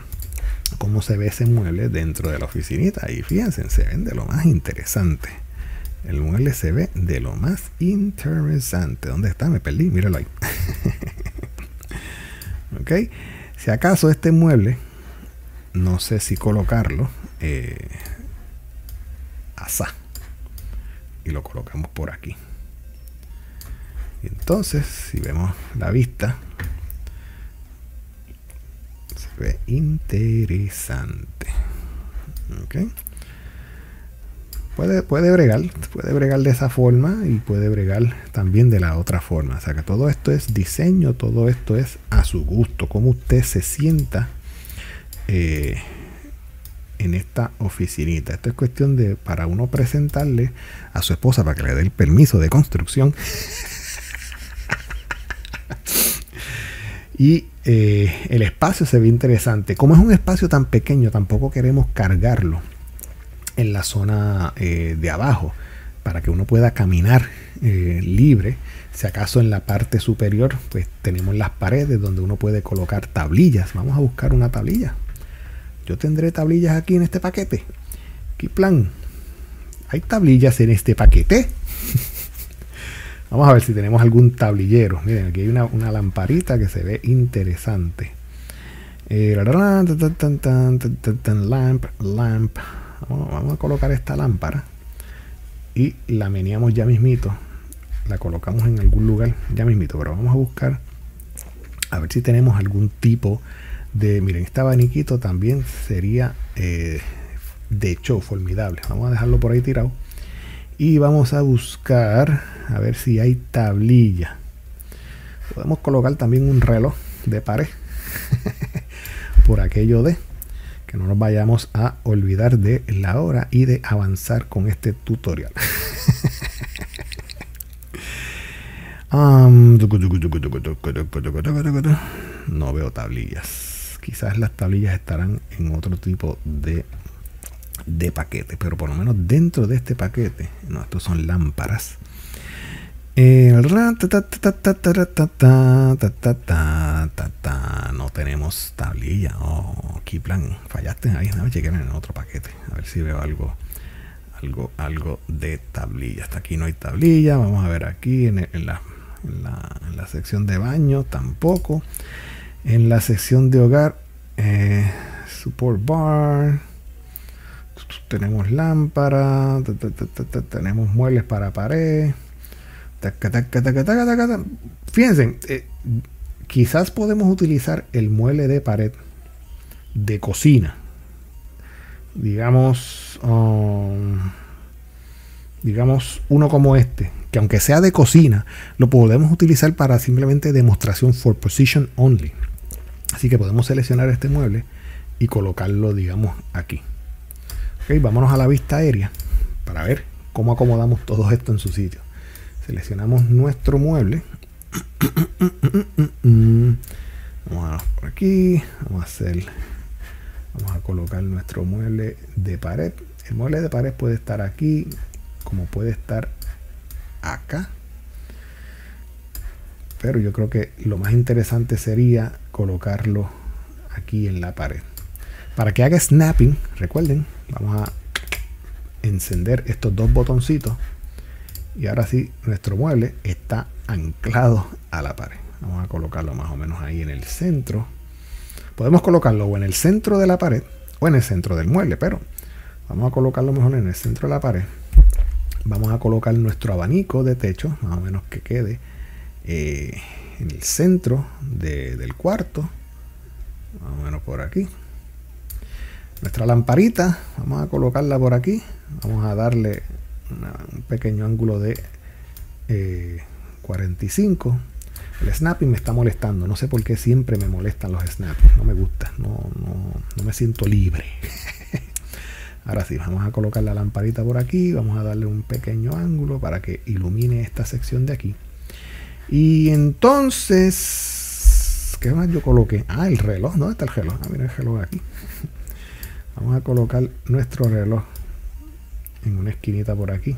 Speaker 1: cómo se ve ese mueble dentro de la oficinita. Y fíjense, se ven de lo más interesante. El mueble se ve de lo más interesante. ¿Dónde está? Me perdí, míralo ahí. ok. Si acaso este mueble, no sé si colocarlo eh, asá. Y lo colocamos por aquí. Entonces, si vemos la vista, se ve interesante. Puede, puede bregar, puede bregar de esa forma y puede bregar también de la otra forma. O sea que todo esto es diseño, todo esto es a su gusto, como usted se sienta eh, en esta oficinita. Esto es cuestión de para uno presentarle a su esposa para que le dé el permiso de construcción y eh, el espacio se ve interesante. Como es un espacio tan pequeño, tampoco queremos cargarlo en la zona eh, de abajo para que uno pueda caminar eh, libre. Si acaso en la parte superior, pues tenemos las paredes donde uno puede colocar tablillas. Vamos a buscar una tablilla. Yo tendré tablillas aquí en este paquete. ¿Qué plan? ¿Hay tablillas en este paquete? Vamos a ver si tenemos algún tablillero. Miren, aquí hay una, lamparita que se ve interesante. lamp, lamp. Vamos, a colocar esta lámpara y la meneamos ya mismito. La colocamos en algún lugar ya mismito, pero vamos a buscar a ver si tenemos algún tipo de. Miren, este abaniquito también sería de hecho formidable. Vamos a dejarlo por ahí tirado y vamos a buscar a ver si hay tablilla podemos colocar también un reloj de pared por aquello de que no nos vayamos a olvidar de la hora y de avanzar con este tutorial no veo tablillas quizás las tablillas estarán en otro tipo de de paquete, pero por lo menos dentro de este paquete, no, estos son lámparas. No tenemos tablilla. Oh, plan fallaste ahí. No, chequen en otro paquete. A ver si veo algo, algo, algo de tablilla. Hasta aquí no hay tablilla. Vamos a ver aquí en, la, sección de baño tampoco. En la sección de hogar, eh, support bar tenemos lámpara, tenemos muebles para pared. Fíjense, eh, quizás podemos utilizar el mueble de pared de cocina. Digamos, um, digamos uno como este, que aunque sea de cocina, lo podemos utilizar para simplemente demostración for position only. Así que podemos seleccionar este mueble y colocarlo, digamos, aquí. Ok, vámonos a la vista aérea para ver cómo acomodamos todo esto en su sitio. Seleccionamos nuestro mueble. Vamos a por aquí. Vamos a hacer. Vamos a colocar nuestro mueble de pared. El mueble de pared puede estar aquí, como puede estar acá. Pero yo creo que lo más interesante sería colocarlo aquí en la pared. Para que haga snapping, recuerden, vamos a encender estos dos botoncitos Y ahora sí, nuestro mueble está anclado a la pared. Vamos a colocarlo más o menos ahí en el centro. Podemos colocarlo o en el centro de la pared o en el centro del mueble, pero vamos a colocarlo mejor en el centro de la pared. Vamos a colocar nuestro abanico de techo, más o menos que quede eh, en el centro del cuarto. Más o menos por aquí. Nuestra lamparita, vamos a colocarla por aquí. Vamos a darle un pequeño ángulo de 45. Eh, el snapping me está molestando. No sé por qué siempre me molestan los snaps. No me gusta. No, no, me siento libre. Ahora sí, vamos a colocar la lamparita por aquí. Vamos a darle un pequeño ángulo para que ilumine esta sección de aquí. Y entonces, ¿qué más yo coloqué? Ah, el reloj. ¿Dónde está el reloj? Ah, mira el reloj aquí. Vamos a colocar nuestro reloj en una esquinita por aquí.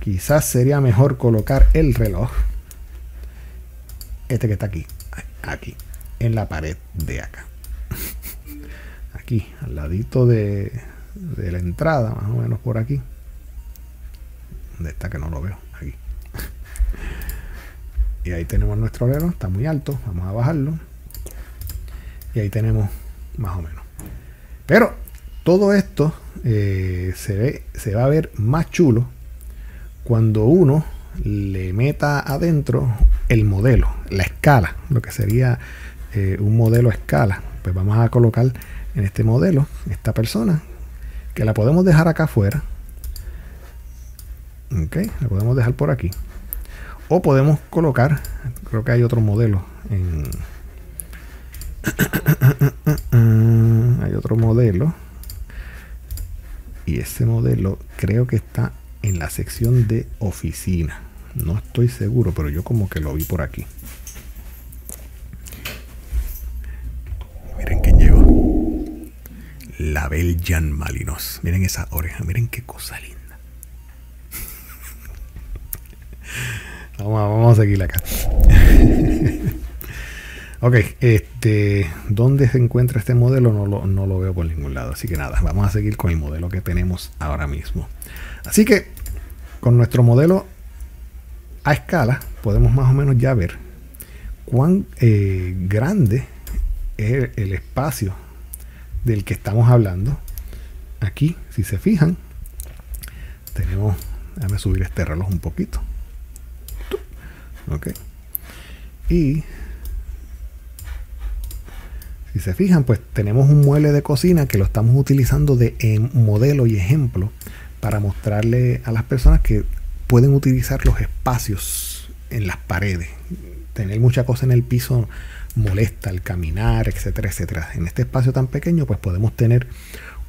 Speaker 1: Quizás sería mejor colocar el reloj, este que está aquí, aquí, en la pared de acá. Aquí, al ladito de, de la entrada, más o menos por aquí. ¿Dónde está que no lo veo? Aquí. Y ahí tenemos nuestro reloj, está muy alto, vamos a bajarlo. Y ahí tenemos más o menos. Pero todo esto eh, se, ve, se va a ver más chulo cuando uno le meta adentro el modelo, la escala, lo que sería eh, un modelo a escala. Pues vamos a colocar en este modelo esta persona, que la podemos dejar acá afuera. Ok, la podemos dejar por aquí. O podemos colocar, creo que hay otro modelo en... hay otro modelo. Y ese modelo creo que está en la sección de oficina. No estoy seguro, pero yo como que lo vi por aquí. Miren quién llegó. La Belgian Malinos. Miren esa oreja, miren qué cosa linda. vamos, vamos a seguir acá. ok, este, ¿dónde se encuentra este modelo? No lo, no lo veo por ningún lado. Así que nada, vamos a seguir con el modelo que tenemos ahora mismo. Así que con nuestro modelo a escala podemos más o menos ya ver cuán eh, grande es el, espacio del que estamos hablando. Aquí, si se fijan, tenemos, déjame subir este reloj un poquito. Ok. Y si se fijan, pues tenemos un mueble de cocina que lo estamos utilizando de modelo y ejemplo para mostrarle a las personas que pueden utilizar los espacios en las paredes. Tener mucha cosa en el piso molesta al caminar, etcétera, etcétera. En este espacio tan pequeño, pues podemos tener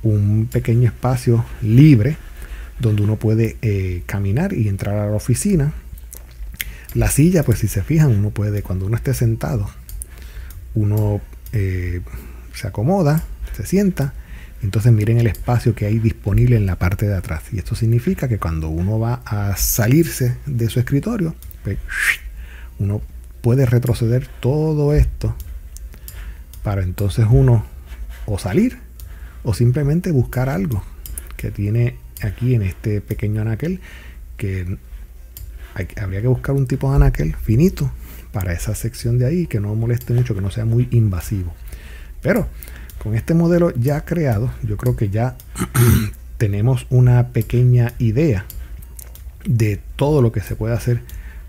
Speaker 1: un pequeño espacio libre donde uno puede eh, caminar y entrar a la oficina. La silla, pues si se fijan, uno puede, cuando uno esté sentado, uno eh, se acomoda, se sienta entonces miren el espacio que hay disponible en la parte de atrás. Y esto significa que cuando uno va a salirse de su escritorio, pues, uno puede retroceder todo esto para entonces uno o salir o simplemente buscar algo que tiene aquí en este pequeño anaquel que habría que buscar un tipo de anaquel finito para esa sección de ahí que no moleste mucho, que no sea muy invasivo. Pero con este modelo ya creado, yo creo que ya tenemos una pequeña idea de todo lo que se puede hacer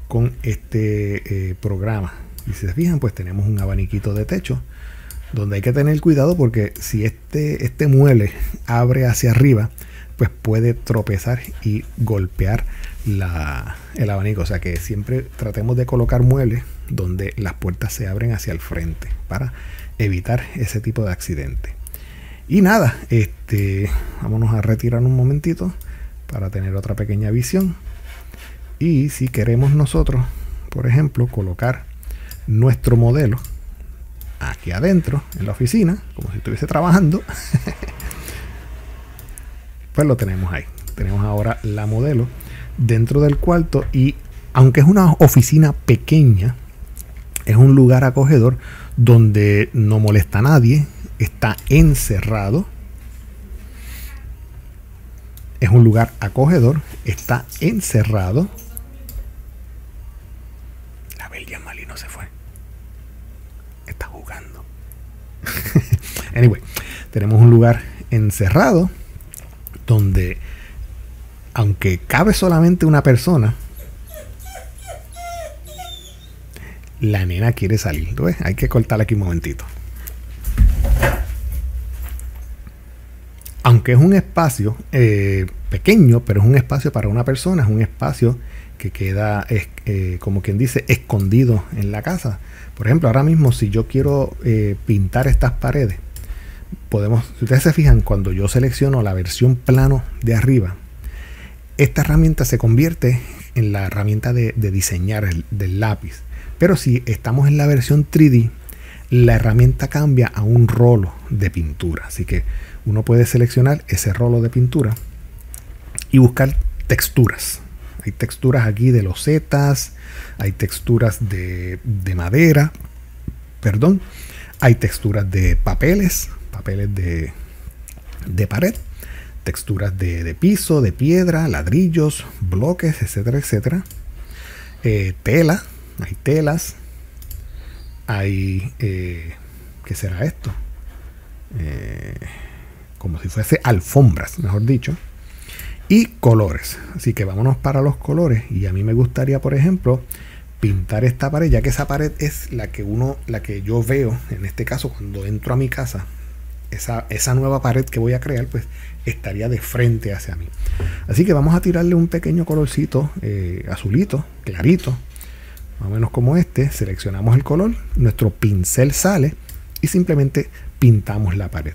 Speaker 1: con este eh, programa. Y si se fijan, pues tenemos un abaniquito de techo donde hay que tener cuidado porque si este, este mueble abre hacia arriba, pues puede tropezar y golpear el abanico. O sea que siempre tratemos de colocar muebles donde las puertas se abren hacia el frente para evitar ese tipo de accidente. Y nada, este, vámonos a retirar un momentito para tener otra pequeña visión. Y si queremos nosotros, por ejemplo, colocar nuestro modelo aquí adentro, en la oficina, como si estuviese trabajando, pues lo tenemos ahí. Tenemos ahora la modelo dentro del cuarto y aunque es una oficina pequeña, es un lugar acogedor donde no molesta a nadie, está encerrado. es un lugar acogedor, está encerrado. La Belgian Malino se fue. Está jugando. anyway, tenemos un lugar encerrado donde, aunque cabe solamente una persona, la nena quiere salir. Hay que cortarla aquí un momentito. aunque es un espacio eh, pequeño, pero es un espacio para una persona, es un espacio que queda, eh, como quien dice, escondido en la casa. Por ejemplo, ahora mismo si yo quiero eh, pintar estas paredes, podemos, si ustedes se fijan, cuando yo selecciono la versión plano de arriba, esta herramienta se convierte en la herramienta de, de diseñar del lápiz. Pero si estamos en la versión 3D, la herramienta cambia a un rolo de pintura. Así que uno puede seleccionar ese rolo de pintura y buscar texturas. Hay texturas aquí de losetas, hay texturas de, madera, perdón, hay texturas de papeles, papeles de, de pared, texturas de, piso, de piedra, ladrillos, bloques, etcétera, etcétera. Eh, tela, hay telas, hay, eh, ¿qué será esto? Eh, como si fuese alfombras, mejor dicho, y colores. Así que vámonos para los colores. Y a mí me gustaría, por ejemplo, pintar esta pared, ya que esa pared es la que uno, la que yo veo, en este caso, cuando entro a mi casa, esa, esa nueva pared que voy a crear, pues estaría de frente hacia mí. Así que vamos a tirarle un pequeño colorcito eh, azulito, clarito, más o menos como este. Seleccionamos el color, nuestro pincel sale y simplemente pintamos la pared.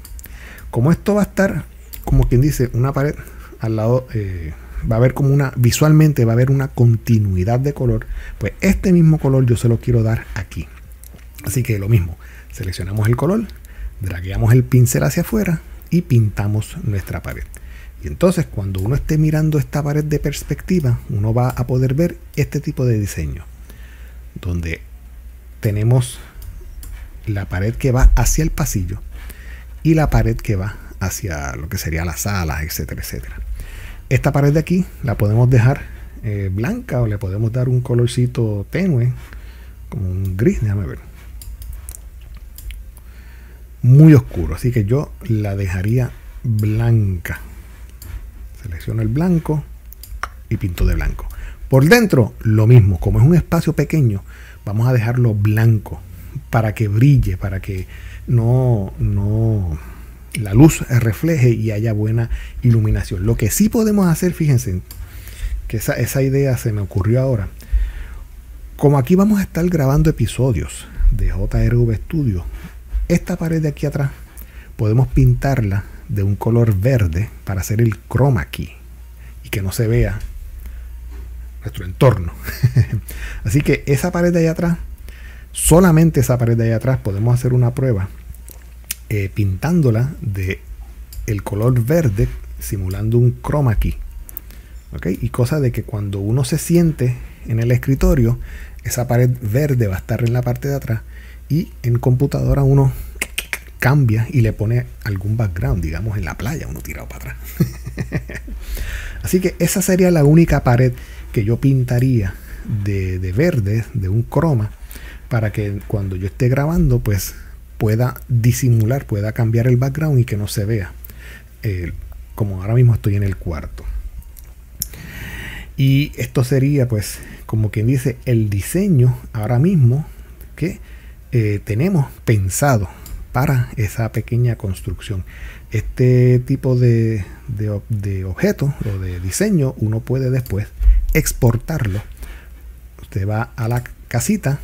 Speaker 1: Como esto va a estar, como quien dice, una pared al lado, eh, va a haber como una, visualmente va a haber una continuidad de color, pues este mismo color yo se lo quiero dar aquí. Así que lo mismo, seleccionamos el color, dragueamos el pincel hacia afuera y pintamos nuestra pared. Y entonces cuando uno esté mirando esta pared de perspectiva, uno va a poder ver este tipo de diseño, donde tenemos la pared que va hacia el pasillo y la pared que va hacia lo que sería la sala, etcétera, etcétera. Esta pared de aquí la podemos dejar eh, blanca o le podemos dar un colorcito tenue, como un gris, déjame ver. Muy oscuro, así que yo la dejaría blanca. Selecciono el blanco y pinto de blanco. Por dentro, lo mismo, como es un espacio pequeño, vamos a dejarlo blanco para que brille, para que no, no, la luz refleje y haya buena iluminación. Lo que sí podemos hacer, fíjense, que esa, esa idea se me ocurrió ahora. Como aquí vamos a estar grabando episodios de JRV Studio, esta pared de aquí atrás podemos pintarla de un color verde para hacer el chroma key y que no se vea nuestro entorno. Así que esa pared de allá atrás solamente esa pared de ahí atrás podemos hacer una prueba eh, pintándola de el color verde simulando un chroma key. Y cosa de que cuando uno se siente en el escritorio, esa pared verde va a estar en la parte de atrás y en computadora uno cambia y le pone algún background, digamos en la playa, uno tirado para atrás. Así que esa sería la única pared que yo pintaría de, de verde, de un croma, para que cuando yo esté grabando, pues pueda disimular, pueda cambiar el background y que no se vea. Eh, como ahora mismo estoy en el cuarto. Y esto sería, pues, como quien dice, el diseño ahora mismo que eh, tenemos pensado para esa pequeña construcción. Este tipo de, de, objeto o de diseño uno puede después exportarlo. Usted va a la casita,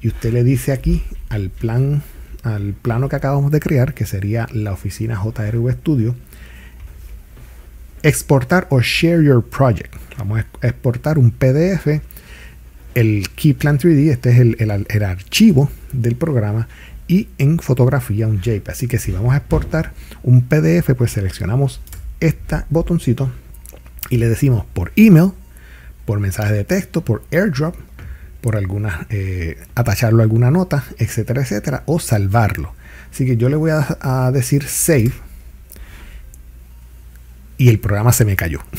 Speaker 1: y usted le dice aquí al plan al plano que acabamos de crear, que sería la oficina JRV Studio, exportar o share your project. Vamos a exportar un PDF, el Keyplan 3D, este es el, el, archivo del programa, y en fotografía un JPEG. Así que si vamos a exportar un PDF, pues seleccionamos este botoncito y le decimos por email, por mensaje de texto, por airdrop por alguna, eh, atacharlo a alguna nota, etcétera, etcétera, o salvarlo. Así que yo le voy a, decir save y el programa se me cayó.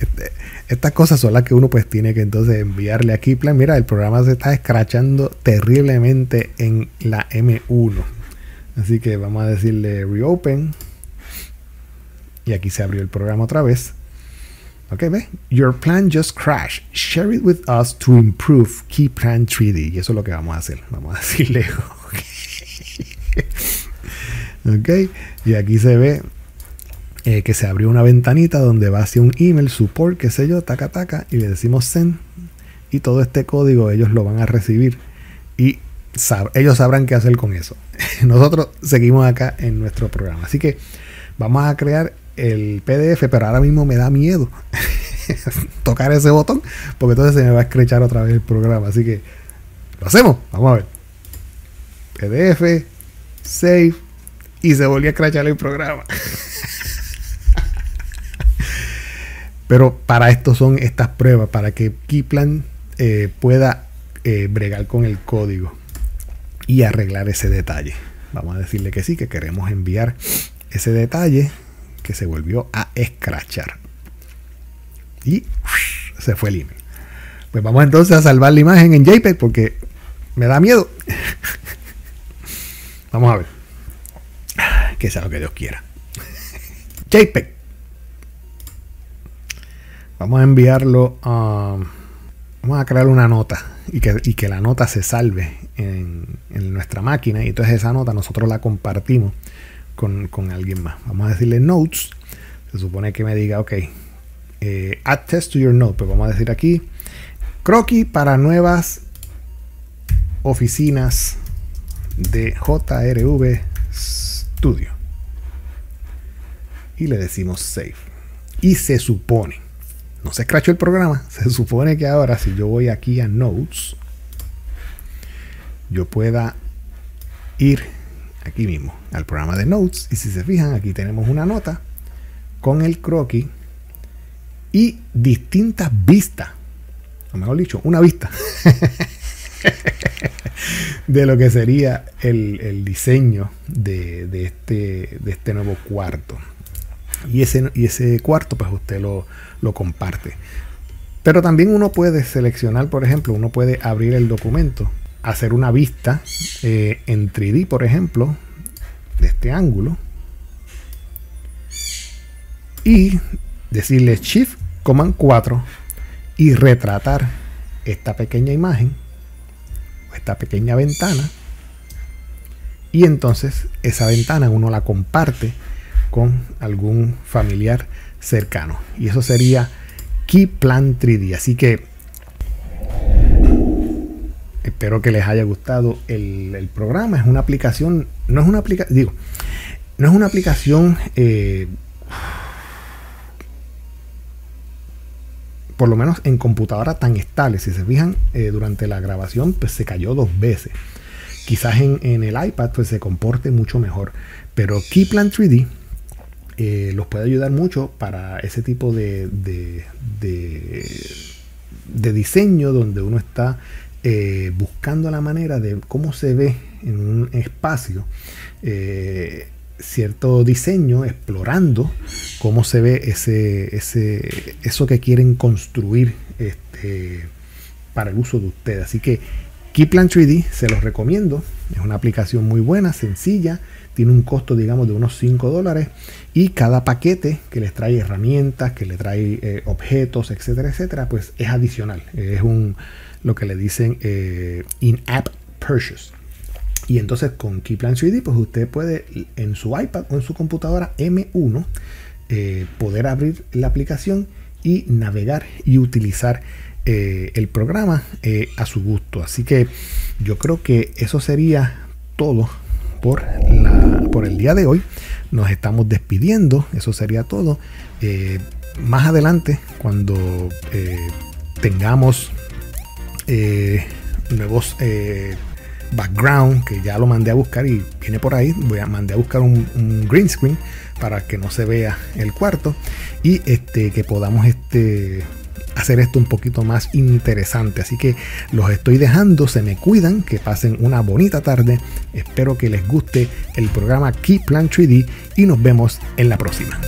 Speaker 1: Este, estas cosas son las que uno pues tiene que entonces enviarle a Kiplan. Mira, el programa se está escrachando terriblemente en la M1. Así que vamos a decirle reopen. Y aquí se abrió el programa otra vez. Ok, ve. Your plan just crashed. Share it with us to improve Keyplan 3D. Y eso es lo que vamos a hacer. Vamos a decirle. ok. Y aquí se ve eh, que se abrió una ventanita donde va hacia un email, support, qué sé yo, taca taca, y le decimos send. Y todo este código ellos lo van a recibir. Y ellos sabrán qué hacer con eso. Nosotros seguimos acá en nuestro programa. Así que vamos a crear el PDF, pero ahora mismo me da miedo tocar ese botón, porque entonces se me va a escrechar otra vez el programa. Así que lo hacemos. Vamos a ver. PDF, save, y se volvió a escrachar el programa. pero para esto son estas pruebas, para que Keyplan eh, pueda eh, bregar con el código y arreglar ese detalle. Vamos a decirle que sí, que queremos enviar ese detalle que se volvió a escrachar. Y se fue el email. Pues vamos entonces a salvar la imagen en JPEG porque me da miedo. vamos a ver. Que sea lo que Dios quiera. JPEG. Vamos a enviarlo a... Vamos a crear una nota y que, la nota se salve en, nuestra máquina y entonces esa nota nosotros la compartimos con, alguien más. Vamos a decirle notes. Se supone que me diga, ok, eh, add test to your note. Pues vamos a decir aquí, croquis para nuevas oficinas de JRV Studio. Y le decimos save. Y se supone, no se escrachó el programa, se supone que ahora si yo voy aquí a Notes, yo pueda ir aquí mismo al programa de Notes y si se fijan aquí tenemos una nota con el croquis y distintas vistas, o mejor dicho, una vista de lo que sería el, diseño de, este, de este nuevo cuarto. Y ese, y ese cuarto pues usted lo, lo comparte. Pero también uno puede seleccionar, por ejemplo, uno puede abrir el documento hacer una vista eh, en 3D, por ejemplo, de este ángulo. Y decirle Shift Command 4 y retratar esta pequeña imagen, esta pequeña ventana. Y entonces esa ventana uno la comparte con algún familiar cercano. Y eso sería Key Plan 3D. Así que Espero que les haya gustado el, programa. Es una aplicación, no es una aplicación, digo, no es una aplicación eh, por lo menos en computadora tan estable. Si se fijan, eh, durante la grabación pues se cayó dos veces. Quizás en, el iPad pues se comporte mucho mejor. Pero Keyplan 3D eh, los puede ayudar mucho para ese tipo de, de, diseño donde uno está eh, buscando la manera de cómo se ve en un espacio eh, cierto diseño, explorando cómo se ve ese, ese, eso que quieren construir este, para el uso de ustedes. Así que Keyplan 3D se los recomiendo. Es una aplicación muy buena, sencilla. Tiene un costo, digamos, de unos 5 dólares. Y cada paquete que les trae herramientas, que le trae eh, objetos, etcétera, etcétera, pues es adicional. Es un, lo que le dicen eh, in-app purchase. Y entonces con Keyplan 3D, pues usted puede en su iPad o en su computadora M1 eh, poder abrir la aplicación y navegar y utilizar el programa a su gusto. Así que yo creo que eso sería todo por, por el día de hoy. Nos estamos despidiendo. Eso sería todo. más adelante, cuando tengamos eh, nuevos eh, background que ya lo mandé a buscar y viene por ahí. Voy a mandar a buscar un, green screen para que no se vea el cuarto y este que podamos este hacer esto un poquito más interesante. Así que los estoy dejando, se me cuidan, que pasen una bonita tarde. Espero que les guste el programa Key Plan 3D y nos vemos en la próxima.